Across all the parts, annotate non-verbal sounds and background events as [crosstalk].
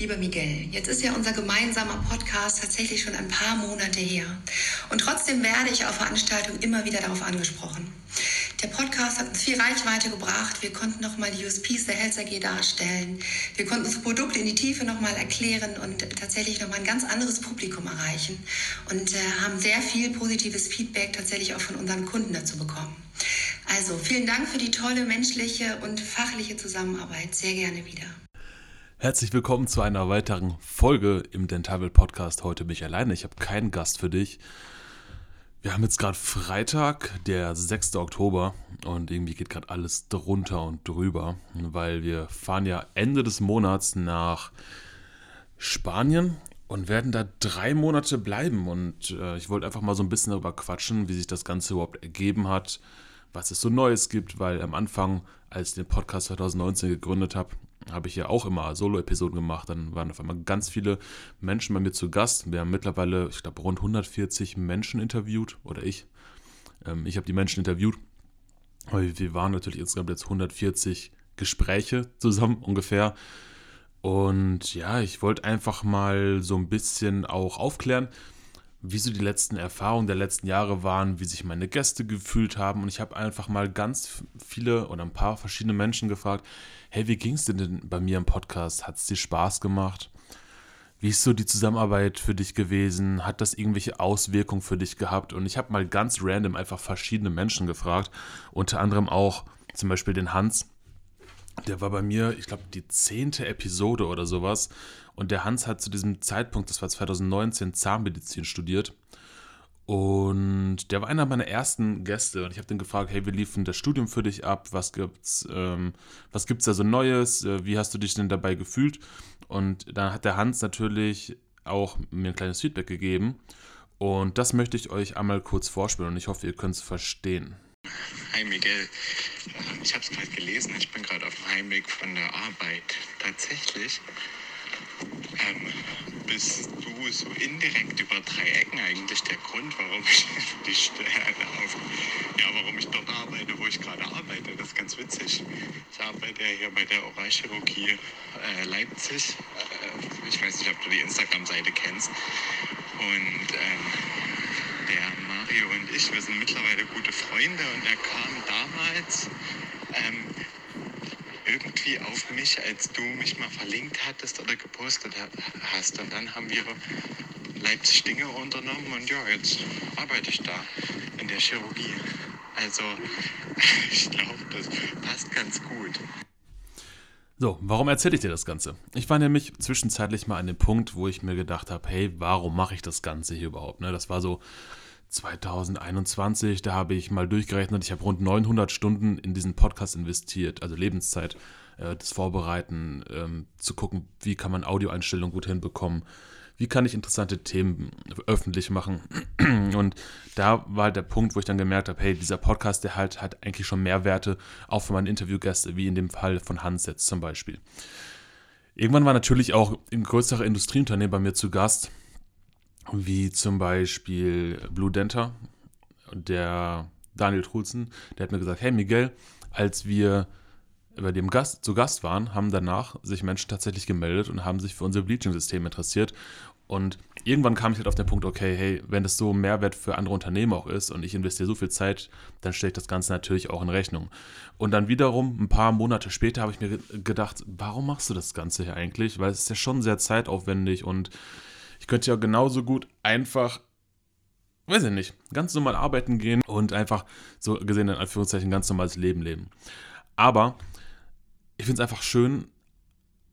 Lieber Miguel, jetzt ist ja unser gemeinsamer Podcast tatsächlich schon ein paar Monate her. Und trotzdem werde ich auf Veranstaltungen immer wieder darauf angesprochen. Der Podcast hat uns viel Reichweite gebracht. Wir konnten nochmal die USPs der Health AG darstellen. Wir konnten das Produkt in die Tiefe nochmal erklären und tatsächlich nochmal ein ganz anderes Publikum erreichen. Und äh, haben sehr viel positives Feedback tatsächlich auch von unseren Kunden dazu bekommen. Also vielen Dank für die tolle menschliche und fachliche Zusammenarbeit. Sehr gerne wieder. Herzlich willkommen zu einer weiteren Folge im Dentabel Podcast. Heute mich alleine. Ich habe keinen Gast für dich. Wir haben jetzt gerade Freitag, der 6. Oktober und irgendwie geht gerade alles drunter und drüber, weil wir fahren ja Ende des Monats nach Spanien und werden da drei Monate bleiben. Und äh, ich wollte einfach mal so ein bisschen darüber quatschen, wie sich das Ganze überhaupt ergeben hat, was es so Neues gibt, weil am Anfang, als ich den Podcast 2019 gegründet habe, habe ich ja auch immer Solo-Episoden gemacht. Dann waren auf einmal ganz viele Menschen bei mir zu Gast. Wir haben mittlerweile, ich glaube, rund 140 Menschen interviewt. Oder ich. Ähm, ich habe die Menschen interviewt. Aber wir waren natürlich insgesamt jetzt 140 Gespräche zusammen ungefähr. Und ja, ich wollte einfach mal so ein bisschen auch aufklären, wie so die letzten Erfahrungen der letzten Jahre waren, wie sich meine Gäste gefühlt haben. Und ich habe einfach mal ganz viele oder ein paar verschiedene Menschen gefragt, hey, wie ging es denn bei mir im Podcast? Hat es dir Spaß gemacht? Wie ist so die Zusammenarbeit für dich gewesen? Hat das irgendwelche Auswirkungen für dich gehabt? Und ich habe mal ganz random einfach verschiedene Menschen gefragt, unter anderem auch zum Beispiel den Hans. Der war bei mir, ich glaube, die zehnte Episode oder sowas. Und der Hans hat zu diesem Zeitpunkt, das war 2019, Zahnmedizin studiert. Und der war einer meiner ersten Gäste und ich habe den gefragt, hey, wie lief denn das Studium für dich ab? Was gibt's, ähm, was gibt's da so Neues? Äh, wie hast du dich denn dabei gefühlt? Und dann hat der Hans natürlich auch mir ein kleines Feedback gegeben. Und das möchte ich euch einmal kurz vorspielen und ich hoffe, ihr könnt es verstehen. Hi Miguel, ich habe es gerade gelesen, ich bin gerade auf dem Heimweg von der Arbeit. Tatsächlich ähm, bist du so indirekt über drei Ecken eigentlich der Grund, warum ich [laughs] die Stelle auf, ja, warum ich dort arbeite, wo ich gerade arbeite. Das ist ganz witzig. Ich arbeite ja hier bei der Oralchirurgie äh, Leipzig. Äh, ich weiß nicht, ob du die Instagram-Seite kennst. Und ähm, der Mario und ich, wir sind mittlerweile gute Freunde und er kam damals ähm, irgendwie auf mich, als du mich mal verlinkt hattest oder gepostet hast. Und dann haben wir Leipzig Dinge unternommen und ja, jetzt arbeite ich da in der Chirurgie. Also [laughs] ich glaube, das passt ganz gut. So, warum erzähle ich dir das Ganze? Ich war nämlich zwischenzeitlich mal an dem Punkt, wo ich mir gedacht habe, hey, warum mache ich das Ganze hier überhaupt? Ne, das war so 2021, da habe ich mal durchgerechnet, ich habe rund 900 Stunden in diesen Podcast investiert, also Lebenszeit, äh, das Vorbereiten, ähm, zu gucken, wie kann man Audioeinstellungen gut hinbekommen, wie kann ich interessante Themen öffentlich machen. [clears throat] Und da war der Punkt, wo ich dann gemerkt habe, hey, dieser Podcast, der halt hat eigentlich schon Mehrwerte, auch für meine Interviewgäste, wie in dem Fall von Hans jetzt zum Beispiel. Irgendwann war natürlich auch ein größerer Industrieunternehmen bei mir zu Gast, wie zum Beispiel Blue Denter. Der Daniel Trulzen, der hat mir gesagt, hey Miguel, als wir bei dem Gast zu Gast waren, haben danach sich Menschen tatsächlich gemeldet und haben sich für unser Bleaching-System interessiert. Und irgendwann kam ich halt auf den Punkt, okay, hey, wenn das so Mehrwert für andere Unternehmen auch ist und ich investiere so viel Zeit, dann stelle ich das Ganze natürlich auch in Rechnung. Und dann wiederum, ein paar Monate später, habe ich mir gedacht, warum machst du das Ganze hier eigentlich? Weil es ist ja schon sehr zeitaufwendig und könnte ja genauso gut einfach, weiß ich nicht, ganz normal arbeiten gehen und einfach so gesehen in Anführungszeichen ganz normales Leben leben. Aber ich finde es einfach schön,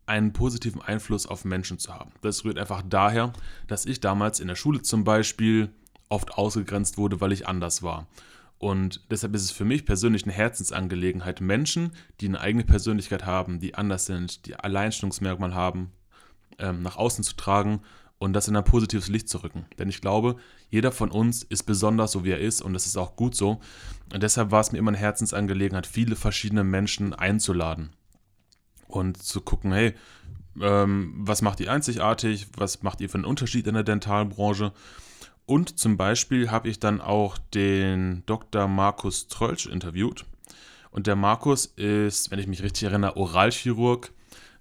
einen positiven Einfluss auf Menschen zu haben. Das rührt einfach daher, dass ich damals in der Schule zum Beispiel oft ausgegrenzt wurde, weil ich anders war. Und deshalb ist es für mich persönlich eine Herzensangelegenheit, Menschen, die eine eigene Persönlichkeit haben, die anders sind, die Alleinstellungsmerkmal haben, ähm, nach außen zu tragen und das in ein positives Licht zu rücken. Denn ich glaube, jeder von uns ist besonders so, wie er ist und das ist auch gut so. Und deshalb war es mir immer eine Herzensangelegenheit, viele verschiedene Menschen einzuladen und zu gucken, hey, ähm, was macht ihr einzigartig, was macht ihr für einen Unterschied in der Dentalbranche. Und zum Beispiel habe ich dann auch den Dr. Markus Trölsch interviewt. Und der Markus ist, wenn ich mich richtig erinnere, Oralchirurg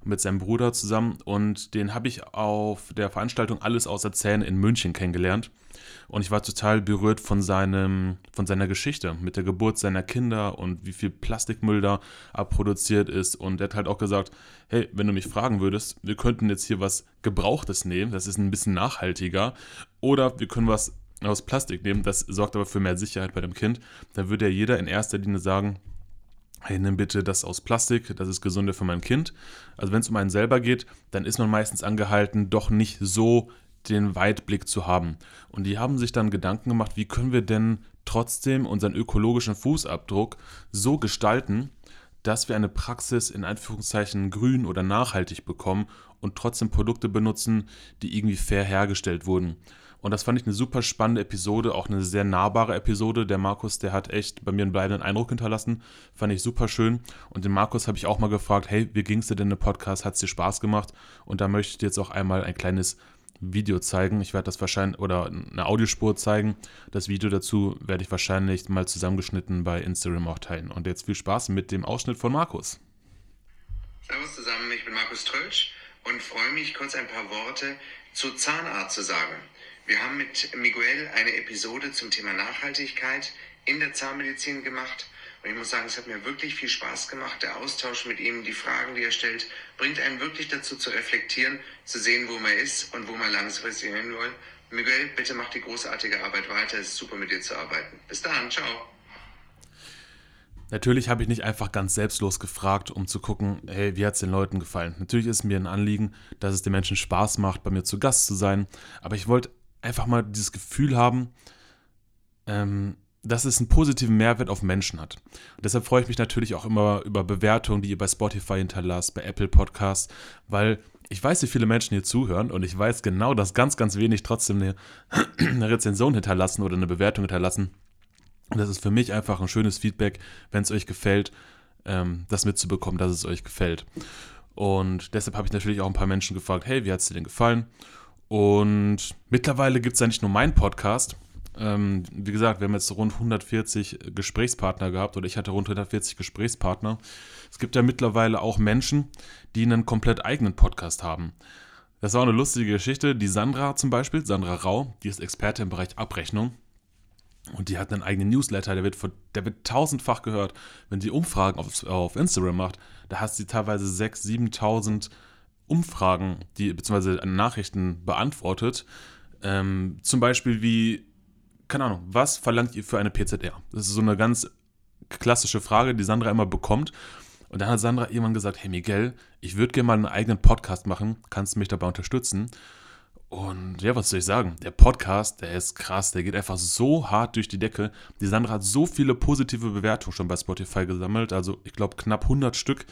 mit seinem Bruder zusammen und den habe ich auf der Veranstaltung Alles außer Zähne in München kennengelernt. Und ich war total berührt von, seinem, von seiner Geschichte mit der Geburt seiner Kinder und wie viel Plastikmüll da abproduziert ist. Und er hat halt auch gesagt, hey, wenn du mich fragen würdest, wir könnten jetzt hier was Gebrauchtes nehmen, das ist ein bisschen nachhaltiger. Oder wir können was aus Plastik nehmen, das sorgt aber für mehr Sicherheit bei dem Kind. Dann würde ja jeder in erster Linie sagen, hey, nimm bitte das aus Plastik, das ist gesünder für mein Kind. Also wenn es um einen selber geht, dann ist man meistens angehalten, doch nicht so den Weitblick zu haben. Und die haben sich dann Gedanken gemacht, wie können wir denn trotzdem unseren ökologischen Fußabdruck so gestalten, dass wir eine Praxis in Anführungszeichen grün oder nachhaltig bekommen und trotzdem Produkte benutzen, die irgendwie fair hergestellt wurden. Und das fand ich eine super spannende Episode, auch eine sehr nahbare Episode. Der Markus, der hat echt bei mir einen bleibenden Eindruck hinterlassen. Fand ich super schön. Und den Markus habe ich auch mal gefragt, hey, wie ging es dir denn im Podcast? Hat es dir Spaß gemacht? Und da möchte ich dir jetzt auch einmal ein kleines Video zeigen. Ich werde das wahrscheinlich, oder eine Audiospur zeigen. Das Video dazu werde ich wahrscheinlich mal zusammengeschnitten bei Instagram auch teilen. Und jetzt viel Spaß mit dem Ausschnitt von Markus. Servus zusammen, ich bin Markus Trölsch und freue mich, kurz ein paar Worte zu Zahnart zu sagen. Wir haben mit Miguel eine Episode zum Thema Nachhaltigkeit in der Zahnmedizin gemacht. Und ich muss sagen, es hat mir wirklich viel Spaß gemacht. Der Austausch mit ihm, die Fragen, die er stellt, bringt einen wirklich dazu zu reflektieren, zu sehen, wo man ist und wo man langfristig hin will. Miguel, bitte mach die großartige Arbeit weiter. Es ist super, mit dir zu arbeiten. Bis dann, ciao. Natürlich habe ich nicht einfach ganz selbstlos gefragt, um zu gucken, hey, wie hat es den Leuten gefallen? Natürlich ist mir ein Anliegen, dass es den Menschen Spaß macht, bei mir zu Gast zu sein. Aber ich wollte einfach mal dieses Gefühl haben, ähm, dass es einen positiven Mehrwert auf Menschen hat. Und deshalb freue ich mich natürlich auch immer über Bewertungen, die ihr bei Spotify hinterlasst, bei Apple Podcasts, weil ich weiß, wie viele Menschen hier zuhören und ich weiß genau, dass ganz, ganz wenig trotzdem eine, [clears throat] eine Rezension hinterlassen oder eine Bewertung hinterlassen. Und das ist für mich einfach ein schönes Feedback, wenn es euch gefällt, ähm, das mitzubekommen, dass es euch gefällt. Und deshalb habe ich natürlich auch ein paar Menschen gefragt, hey, wie hat es dir denn gefallen? Und mittlerweile gibt es ja nicht nur meinen Podcast. Ähm, wie gesagt, wir haben jetzt rund 140 Gesprächspartner gehabt oder ich hatte rund 140 Gesprächspartner. Es gibt ja mittlerweile auch Menschen, die einen komplett eigenen Podcast haben. Das war eine lustige Geschichte. Die Sandra zum Beispiel, Sandra Rau, die ist Experte im Bereich Abrechnung. Und die hat einen eigenen Newsletter, der wird, der wird tausendfach gehört. Wenn sie Umfragen auf, auf Instagram macht, da hat sie teilweise 6.000, 7.000 Umfragen, die beziehungsweise Nachrichten beantwortet. Ähm, zum Beispiel wie, keine Ahnung, was verlangt ihr für eine PZR? Das ist so eine ganz klassische Frage, die Sandra immer bekommt. Und dann hat Sandra irgendwann gesagt, hey Miguel, ich würde gerne mal einen eigenen Podcast machen, kannst du mich dabei unterstützen? Und ja, was soll ich sagen? Der Podcast, der ist krass, der geht einfach so hart durch die Decke. Die Sandra hat so viele positive Bewertungen schon bei Spotify gesammelt, also ich glaube knapp 100 Stück.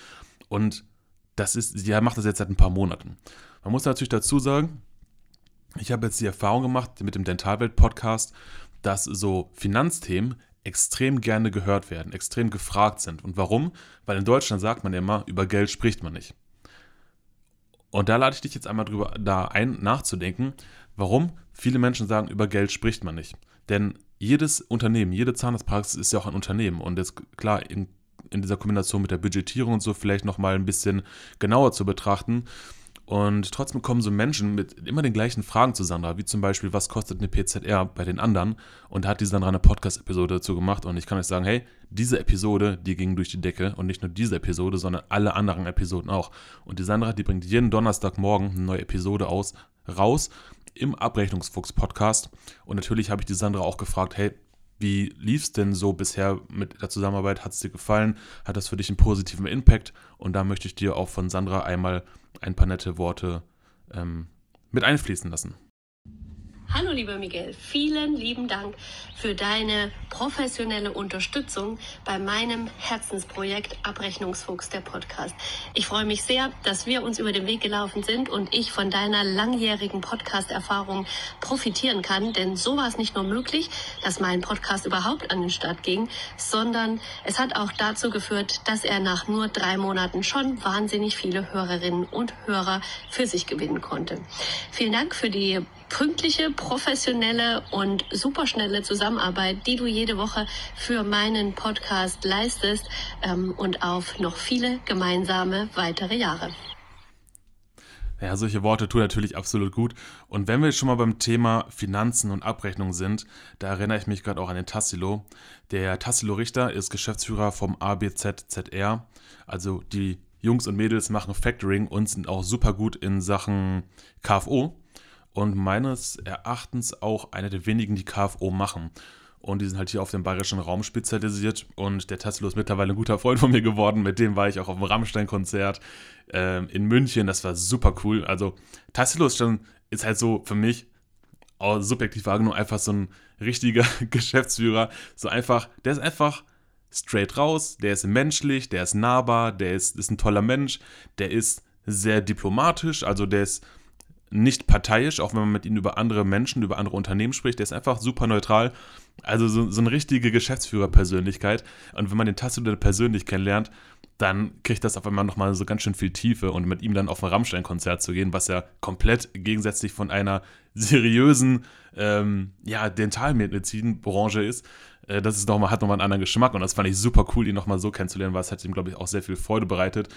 Und das ist, sie macht das jetzt seit ein paar Monaten. Man muss natürlich dazu sagen, ich habe jetzt die Erfahrung gemacht mit dem Dentalwelt-Podcast, dass so Finanzthemen extrem gerne gehört werden, extrem gefragt sind. Und warum? Weil in Deutschland sagt man immer, über Geld spricht man nicht. Und da lade ich dich jetzt einmal drüber da ein, nachzudenken, warum viele Menschen sagen, über Geld spricht man nicht. Denn jedes Unternehmen, jede Zahnarztpraxis ist ja auch ein Unternehmen. Und jetzt, klar, in in dieser Kombination mit der Budgetierung und so vielleicht nochmal ein bisschen genauer zu betrachten. Und trotzdem kommen so Menschen mit immer den gleichen Fragen zu Sandra, wie zum Beispiel, was kostet eine PZR bei den anderen? Und da hat die Sandra eine Podcast-Episode dazu gemacht. Und ich kann euch sagen, hey, diese Episode, die ging durch die Decke. Und nicht nur diese Episode, sondern alle anderen Episoden auch. Und die Sandra, die bringt jeden Donnerstagmorgen eine neue Episode aus, raus im Abrechnungsfuchs-Podcast. Und natürlich habe ich die Sandra auch gefragt, hey, wie lief es denn so bisher mit der Zusammenarbeit? Hat es dir gefallen? Hat das für dich einen positiven Impact? Und da möchte ich dir auch von Sandra einmal ein paar nette Worte ähm, mit einfließen lassen. Hallo lieber Miguel, vielen lieben Dank für deine professionelle Unterstützung bei meinem Herzensprojekt Abrechnungsfuchs der Podcast. Ich freue mich sehr, dass wir uns über den Weg gelaufen sind und ich von deiner langjährigen Podcast-Erfahrung profitieren kann, denn so war es nicht nur möglich, dass mein Podcast überhaupt an den Start ging, sondern es hat auch dazu geführt, dass er nach nur drei Monaten schon wahnsinnig viele Hörerinnen und Hörer für sich gewinnen konnte. Vielen Dank für die pünktliche, professionelle und superschnelle Zusammenarbeit, die du jede Woche für meinen Podcast leistest ähm, und auf noch viele gemeinsame weitere Jahre. Ja, solche Worte tun natürlich absolut gut. Und wenn wir schon mal beim Thema Finanzen und Abrechnung sind, da erinnere ich mich gerade auch an den Tassilo. Der Tassilo Richter ist Geschäftsführer vom ABZZR. Also die Jungs und Mädels machen Factoring und sind auch super gut in Sachen KFO. Und meines Erachtens auch einer der wenigen, die KFO machen. Und die sind halt hier auf dem bayerischen Raum spezialisiert. Und der Tassilo ist mittlerweile ein guter Freund von mir geworden. Mit dem war ich auch auf dem Rammstein-Konzert ähm, in München. Das war super cool. Also Tassilo ist schon, ist halt so für mich, subjektiv wahrgenommen, einfach so ein richtiger [laughs] Geschäftsführer. So einfach, der ist einfach straight raus, der ist menschlich, der ist nahbar, der ist, ist ein toller Mensch, der ist sehr diplomatisch, also der ist nicht parteiisch, auch wenn man mit ihm über andere Menschen, über andere Unternehmen spricht. Der ist einfach super neutral. Also so, so eine richtige Geschäftsführerpersönlichkeit. Und wenn man den Tassilo persönlich kennenlernt, dann kriegt das auf einmal nochmal so ganz schön viel Tiefe. Und mit ihm dann auf ein Rammstein-Konzert zu gehen, was ja komplett gegensätzlich von einer seriösen ähm, ja, Dentalmedizinbranche ist, äh, das ist noch mal, hat nochmal einen anderen Geschmack. Und das fand ich super cool, ihn nochmal so kennenzulernen, weil es hat ihm, glaube ich, auch sehr viel Freude bereitet.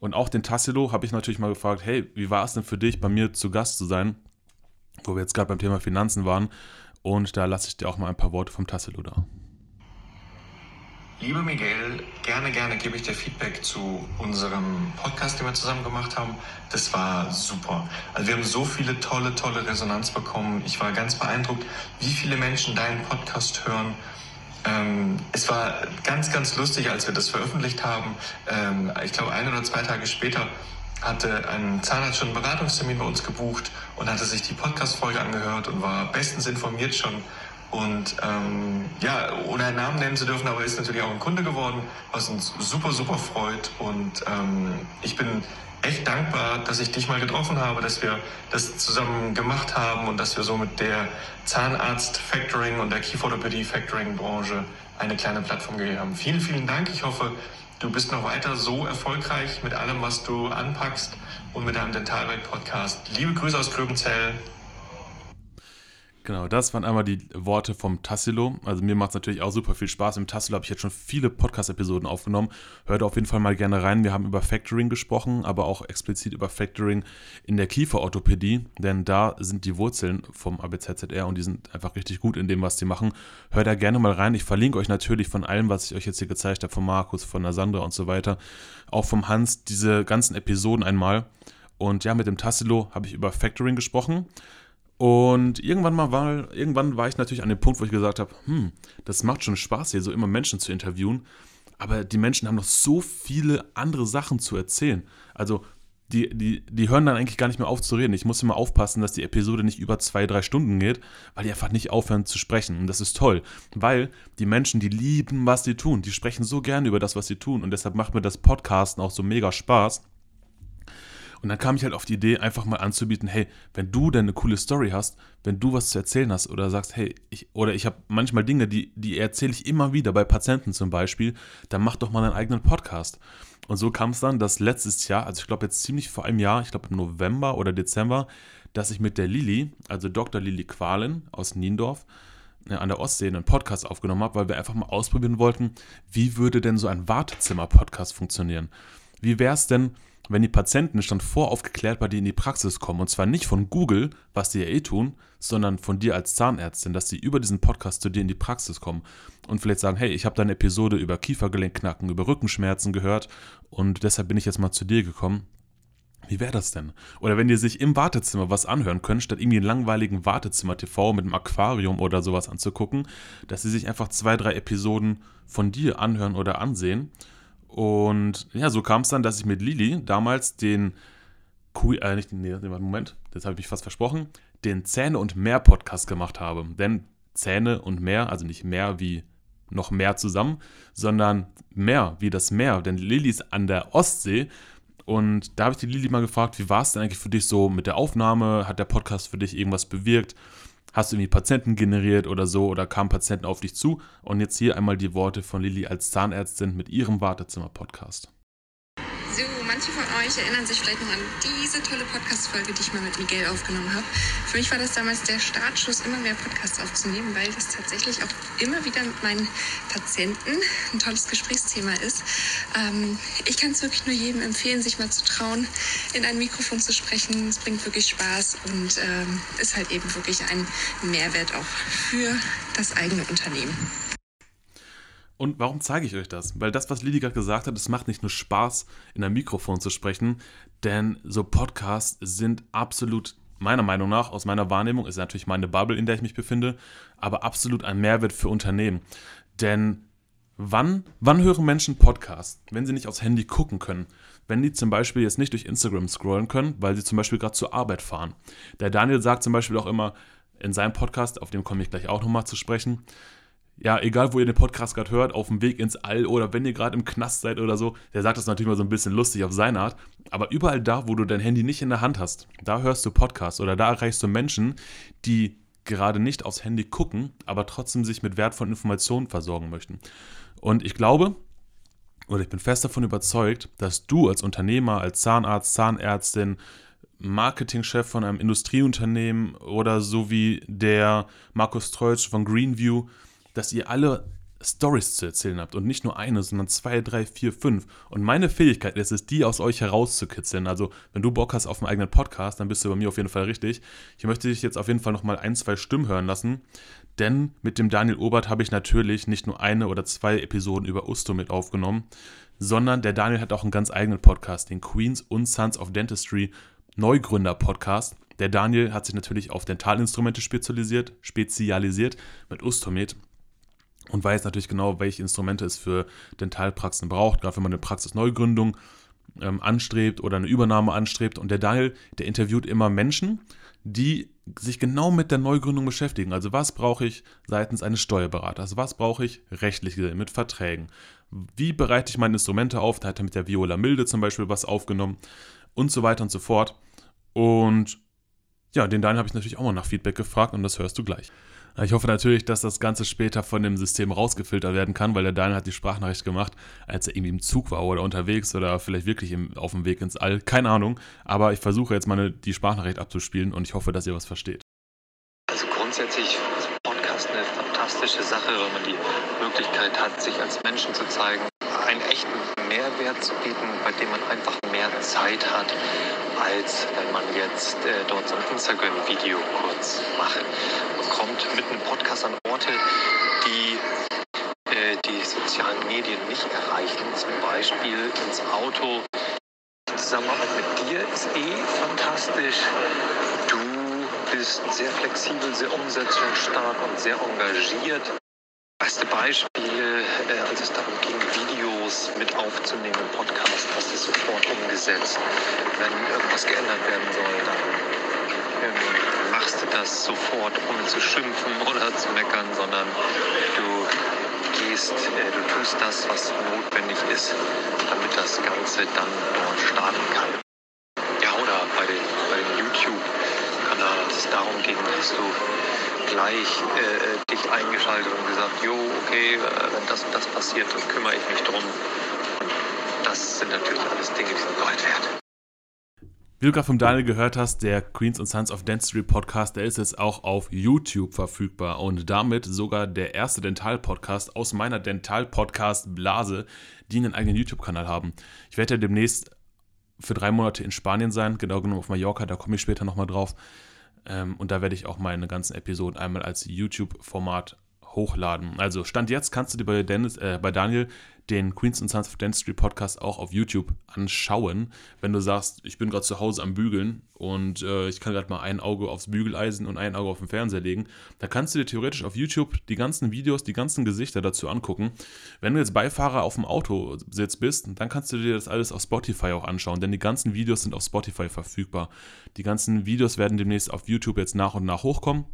Und auch den Tassilo habe ich natürlich mal gefragt, hey, wie war es denn für dich, bei mir zu Gast zu sein, wo wir jetzt gerade beim Thema Finanzen waren. Und da lasse ich dir auch mal ein paar Worte vom Tassilo da. Liebe Miguel, gerne, gerne gebe ich dir Feedback zu unserem Podcast, den wir zusammen gemacht haben. Das war super. Also wir haben so viele tolle, tolle Resonanz bekommen. Ich war ganz beeindruckt, wie viele Menschen deinen Podcast hören ähm, es war ganz, ganz lustig, als wir das veröffentlicht haben. Ähm, ich glaube, ein oder zwei Tage später hatte ein Zahnarzt schon einen Beratungstermin bei uns gebucht und hatte sich die Podcast-Folge angehört und war bestens informiert schon. Und ähm, ja, ohne einen Namen nennen zu dürfen, aber ist natürlich auch ein Kunde geworden, was uns super, super freut. Und ähm, ich bin echt dankbar, dass ich dich mal getroffen habe, dass wir das zusammen gemacht haben und dass wir so mit der Zahnarzt-Factoring und der Kieferorthopädie-Factoring-Branche eine kleine Plattform gegeben haben. Vielen, vielen Dank. Ich hoffe, du bist noch weiter so erfolgreich mit allem, was du anpackst und mit deinem Dentalwelt-Podcast. Liebe Grüße aus Klöbenzell. Genau, das waren einmal die Worte vom Tassilo. Also mir macht es natürlich auch super viel Spaß. Im Tassilo habe ich jetzt schon viele Podcast-Episoden aufgenommen. Hört auf jeden Fall mal gerne rein. Wir haben über Factoring gesprochen, aber auch explizit über Factoring in der Kieferorthopädie, denn da sind die Wurzeln vom ABZZR und die sind einfach richtig gut in dem, was die machen. Hört da gerne mal rein. Ich verlinke euch natürlich von allem, was ich euch jetzt hier gezeigt habe, von Markus, von der Sandra und so weiter, auch vom Hans, diese ganzen Episoden einmal. Und ja, mit dem Tassilo habe ich über Factoring gesprochen. Und irgendwann mal war, irgendwann war ich natürlich an dem Punkt, wo ich gesagt habe, hm, das macht schon Spaß hier, so immer Menschen zu interviewen. Aber die Menschen haben noch so viele andere Sachen zu erzählen. Also die, die, die hören dann eigentlich gar nicht mehr auf zu reden. Ich muss immer aufpassen, dass die Episode nicht über zwei, drei Stunden geht, weil die einfach nicht aufhören zu sprechen. Und das ist toll, weil die Menschen, die lieben, was sie tun. Die sprechen so gerne über das, was sie tun. Und deshalb macht mir das Podcasten auch so mega Spaß. Und dann kam ich halt auf die Idee, einfach mal anzubieten, hey, wenn du denn eine coole Story hast, wenn du was zu erzählen hast oder sagst, hey, ich, oder ich habe manchmal Dinge, die, die erzähle ich immer wieder bei Patienten zum Beispiel, dann mach doch mal einen eigenen Podcast. Und so kam es dann, dass letztes Jahr, also ich glaube jetzt ziemlich vor einem Jahr, ich glaube im November oder Dezember, dass ich mit der Lili, also Dr. Lili Qualen aus Niendorf, äh, an der Ostsee einen Podcast aufgenommen habe, weil wir einfach mal ausprobieren wollten, wie würde denn so ein Wartezimmer-Podcast funktionieren? Wie wäre es denn, wenn die Patienten schon voraufgeklärt bei dir in die Praxis kommen. Und zwar nicht von Google, was die ja eh tun, sondern von dir als Zahnärztin, dass sie über diesen Podcast zu dir in die Praxis kommen und vielleicht sagen, hey, ich habe da eine Episode über Kiefergelenkknacken, über Rückenschmerzen gehört und deshalb bin ich jetzt mal zu dir gekommen. Wie wäre das denn? Oder wenn die sich im Wartezimmer was anhören können, statt irgendwie einen langweiligen Wartezimmer-TV mit einem Aquarium oder sowas anzugucken, dass sie sich einfach zwei, drei Episoden von dir anhören oder ansehen und ja, so kam es dann, dass ich mit Lili damals den Q äh, nicht, nee, Moment, das habe ich fast versprochen, den Zähne und Meer Podcast gemacht habe. Denn Zähne und Meer, also nicht mehr wie noch mehr zusammen, sondern mehr wie das Meer. Denn Lili ist an der Ostsee und da habe ich die Lili mal gefragt, wie war es denn eigentlich für dich so mit der Aufnahme? Hat der Podcast für dich irgendwas bewirkt? Hast du irgendwie Patienten generiert oder so oder kamen Patienten auf dich zu? Und jetzt hier einmal die Worte von Lilly als Zahnärztin mit ihrem Wartezimmer-Podcast. So, manche von euch erinnern sich vielleicht noch an diese tolle Podcast-Folge, die ich mal mit Miguel aufgenommen habe. Für mich war das damals der Startschuss, immer mehr Podcasts aufzunehmen, weil das tatsächlich auch immer wieder mit meinen Patienten ein tolles Gesprächsthema ist. Ähm, ich kann es wirklich nur jedem empfehlen, sich mal zu trauen, in ein Mikrofon zu sprechen. Es bringt wirklich Spaß und ähm, ist halt eben wirklich ein Mehrwert auch für das eigene Unternehmen. Und warum zeige ich euch das? Weil das, was Lili gerade gesagt hat, es macht nicht nur Spaß, in ein Mikrofon zu sprechen, denn so Podcasts sind absolut, meiner Meinung nach, aus meiner Wahrnehmung, ist natürlich meine Bubble, in der ich mich befinde, aber absolut ein Mehrwert für Unternehmen. Denn wann, wann hören Menschen Podcasts, wenn sie nicht aufs Handy gucken können? Wenn die zum Beispiel jetzt nicht durch Instagram scrollen können, weil sie zum Beispiel gerade zur Arbeit fahren. Der Daniel sagt zum Beispiel auch immer in seinem Podcast, auf dem komme ich gleich auch nochmal zu sprechen, ja, egal wo ihr den Podcast gerade hört, auf dem Weg ins All oder wenn ihr gerade im Knast seid oder so, der sagt das natürlich mal so ein bisschen lustig auf seine Art, aber überall da, wo du dein Handy nicht in der Hand hast, da hörst du Podcasts oder da erreichst du Menschen, die gerade nicht aufs Handy gucken, aber trotzdem sich mit wertvollen Informationen versorgen möchten. Und ich glaube, oder ich bin fest davon überzeugt, dass du als Unternehmer, als Zahnarzt, Zahnärztin, Marketingchef von einem Industrieunternehmen oder so wie der Markus Treutsch von Greenview dass ihr alle Stories zu erzählen habt und nicht nur eine, sondern zwei, drei, vier, fünf. Und meine Fähigkeit ist es, die aus euch herauszukitzeln. Also, wenn du Bock hast auf einen eigenen Podcast, dann bist du bei mir auf jeden Fall richtig. Ich möchte dich jetzt auf jeden Fall nochmal ein, zwei Stimmen hören lassen, denn mit dem Daniel Obert habe ich natürlich nicht nur eine oder zwei Episoden über Usto mit aufgenommen, sondern der Daniel hat auch einen ganz eigenen Podcast, den Queens und Sons of Dentistry Neugründer Podcast. Der Daniel hat sich natürlich auf Dentalinstrumente spezialisiert, spezialisiert mit Ustomed und weiß natürlich genau, welche Instrumente es für Dentalpraxen braucht, gerade wenn man eine Praxisneugründung ähm, anstrebt oder eine Übernahme anstrebt. Und der Daniel, der interviewt immer Menschen, die sich genau mit der Neugründung beschäftigen. Also was brauche ich seitens eines Steuerberaters? Was brauche ich rechtlich mit Verträgen? Wie bereite ich meine Instrumente auf? Da hat er mit der Viola Milde zum Beispiel was aufgenommen und so weiter und so fort. Und ja, den Daniel habe ich natürlich auch mal nach Feedback gefragt und das hörst du gleich. Ich hoffe natürlich, dass das Ganze später von dem System rausgefiltert werden kann, weil der Daniel hat die Sprachnachricht gemacht, als er irgendwie im Zug war oder unterwegs oder vielleicht wirklich im, auf dem Weg ins All. Keine Ahnung. Aber ich versuche jetzt mal die Sprachnachricht abzuspielen und ich hoffe, dass ihr was versteht. Also grundsätzlich ist Podcast eine fantastische Sache, weil man die Möglichkeit hat, sich als Menschen zu zeigen, einen echten Mehrwert zu bieten, bei dem man einfach mehr Zeit hat, als wenn man jetzt äh, dort so ein Instagram-Video kurz macht kommt mit einem Podcast an Orte, die äh, die sozialen Medien nicht erreichen, zum Beispiel ins Auto. Die Zusammenarbeit mit dir ist eh fantastisch. Du bist sehr flexibel, sehr umsetzungsstark und sehr engagiert. Beste Beispiele, äh, als es darum ging, Videos mit aufzunehmen im Podcast, hast du sofort umgesetzt. Wenn irgendwas geändert werden soll, dann ähm, machst das sofort, ohne zu schimpfen oder zu meckern, sondern du gehst, äh, du tust das, was notwendig ist, damit das Ganze dann dort starten kann. Ja, oder bei dem, bei dem YouTube-Kanal, als es darum ging, dass du gleich äh, dich eingeschaltet und gesagt, jo, okay, äh, wenn das und das passiert, dann kümmere ich mich drum. Und das sind natürlich alles Dinge, die sind Gold wert. Wie du gerade vom Daniel gehört hast, der Queens and Sons of Dentistry Podcast, der ist jetzt auch auf YouTube verfügbar und damit sogar der erste Dental-Podcast aus meiner Dental-Podcast-Blase, die einen eigenen YouTube-Kanal haben. Ich werde ja demnächst für drei Monate in Spanien sein, genau genommen auf Mallorca, da komme ich später nochmal drauf. Ähm, und da werde ich auch meine ganzen Episoden einmal als YouTube-Format hochladen. Also Stand jetzt kannst du dir bei, Dennis, äh, bei Daniel den Queens and Sons of Dentistry Podcast auch auf YouTube anschauen, wenn du sagst, ich bin gerade zu Hause am Bügeln und äh, ich kann gerade mal ein Auge aufs Bügeleisen und ein Auge auf den Fernseher legen. Da kannst du dir theoretisch auf YouTube die ganzen Videos, die ganzen Gesichter dazu angucken. Wenn du jetzt Beifahrer auf dem Auto sitzt bist, dann kannst du dir das alles auf Spotify auch anschauen, denn die ganzen Videos sind auf Spotify verfügbar. Die ganzen Videos werden demnächst auf YouTube jetzt nach und nach hochkommen.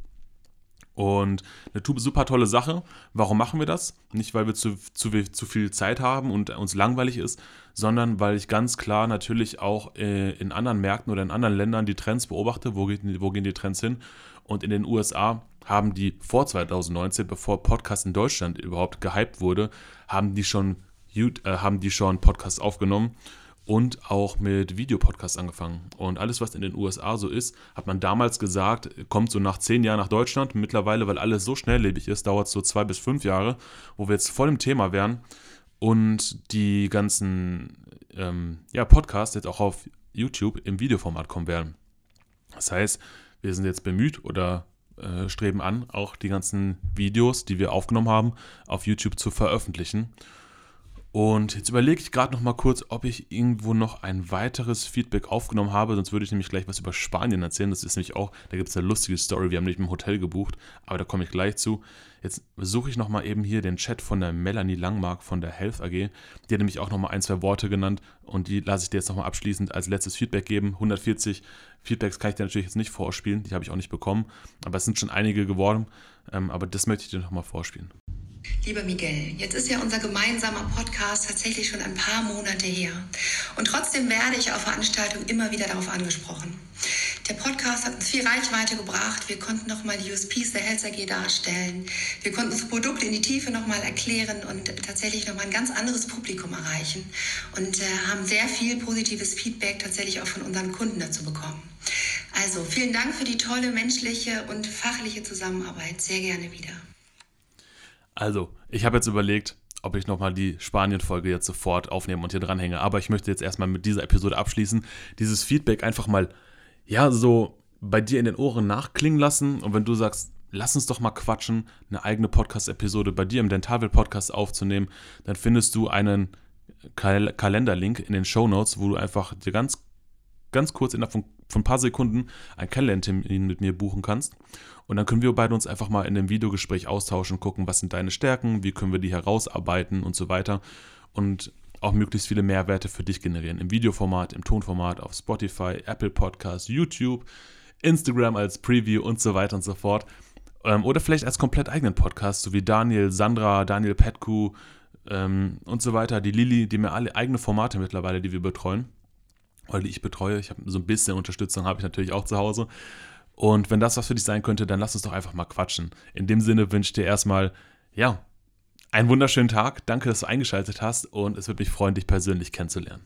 Und eine super tolle Sache. Warum machen wir das? Nicht, weil wir zu, zu, zu viel Zeit haben und uns langweilig ist, sondern weil ich ganz klar natürlich auch äh, in anderen Märkten oder in anderen Ländern die Trends beobachte. Wo, geht, wo gehen die Trends hin? Und in den USA haben die vor 2019, bevor Podcast in Deutschland überhaupt gehypt wurde, haben die schon, äh, haben die schon Podcasts aufgenommen und auch mit Videopodcasts angefangen. Und alles, was in den USA so ist, hat man damals gesagt, kommt so nach zehn Jahren nach Deutschland. Mittlerweile, weil alles so schnelllebig ist, dauert es so zwei bis fünf Jahre, wo wir jetzt voll im Thema wären und die ganzen ähm, ja, Podcasts jetzt auch auf YouTube im Videoformat kommen werden. Das heißt, wir sind jetzt bemüht oder äh, streben an, auch die ganzen Videos, die wir aufgenommen haben, auf YouTube zu veröffentlichen. Und jetzt überlege ich gerade noch mal kurz, ob ich irgendwo noch ein weiteres Feedback aufgenommen habe. Sonst würde ich nämlich gleich was über Spanien erzählen. Das ist nämlich auch, da gibt es eine lustige Story. Wir haben nicht im Hotel gebucht, aber da komme ich gleich zu. Jetzt suche ich noch mal eben hier den Chat von der Melanie Langmark von der Health AG. Die hat nämlich auch noch mal ein, zwei Worte genannt und die lasse ich dir jetzt noch mal abschließend als letztes Feedback geben. 140 Feedbacks kann ich dir natürlich jetzt nicht vorspielen, die habe ich auch nicht bekommen, aber es sind schon einige geworden. Ähm, aber das möchte ich dir noch mal vorspielen. Lieber Miguel, jetzt ist ja unser gemeinsamer Podcast tatsächlich schon ein paar Monate her. Und trotzdem werde ich auf Veranstaltungen immer wieder darauf angesprochen. Der Podcast hat uns viel Reichweite gebracht. Wir konnten nochmal die USPs der Health AG darstellen. Wir konnten unsere Produkte in die Tiefe nochmal erklären und tatsächlich nochmal ein ganz anderes Publikum erreichen. Und äh, haben sehr viel positives Feedback tatsächlich auch von unseren Kunden dazu bekommen. Also vielen Dank für die tolle menschliche und fachliche Zusammenarbeit. Sehr gerne wieder. Also, ich habe jetzt überlegt, ob ich nochmal die Spanien-Folge jetzt sofort aufnehme und hier dranhänge. Aber ich möchte jetzt erstmal mit dieser Episode abschließen. Dieses Feedback einfach mal, ja, so bei dir in den Ohren nachklingen lassen. Und wenn du sagst, lass uns doch mal quatschen, eine eigene Podcast-Episode bei dir im Dentalwelt-Podcast aufzunehmen, dann findest du einen Kal Kalenderlink in den Show Notes, wo du einfach dir ganz, ganz kurz innerhalb von, von ein paar Sekunden einen Kalendertermin mit mir buchen kannst. Und dann können wir beide uns einfach mal in einem Videogespräch austauschen, gucken, was sind deine Stärken, wie können wir die herausarbeiten und so weiter. Und auch möglichst viele Mehrwerte für dich generieren. Im Videoformat, im Tonformat, auf Spotify, Apple Podcasts, YouTube, Instagram als Preview und so weiter und so fort. Ähm, oder vielleicht als komplett eigenen Podcast, so wie Daniel, Sandra, Daniel Petku ähm, und so weiter. Die Lili, die mir alle eigene Formate mittlerweile, die wir betreuen. Oder die ich betreue. Ich habe so ein bisschen Unterstützung, habe ich natürlich auch zu Hause. Und wenn das was für dich sein könnte, dann lass uns doch einfach mal quatschen. In dem Sinne wünsche ich dir erstmal, ja, einen wunderschönen Tag. Danke, dass du eingeschaltet hast und es würde mich freuen, dich persönlich kennenzulernen.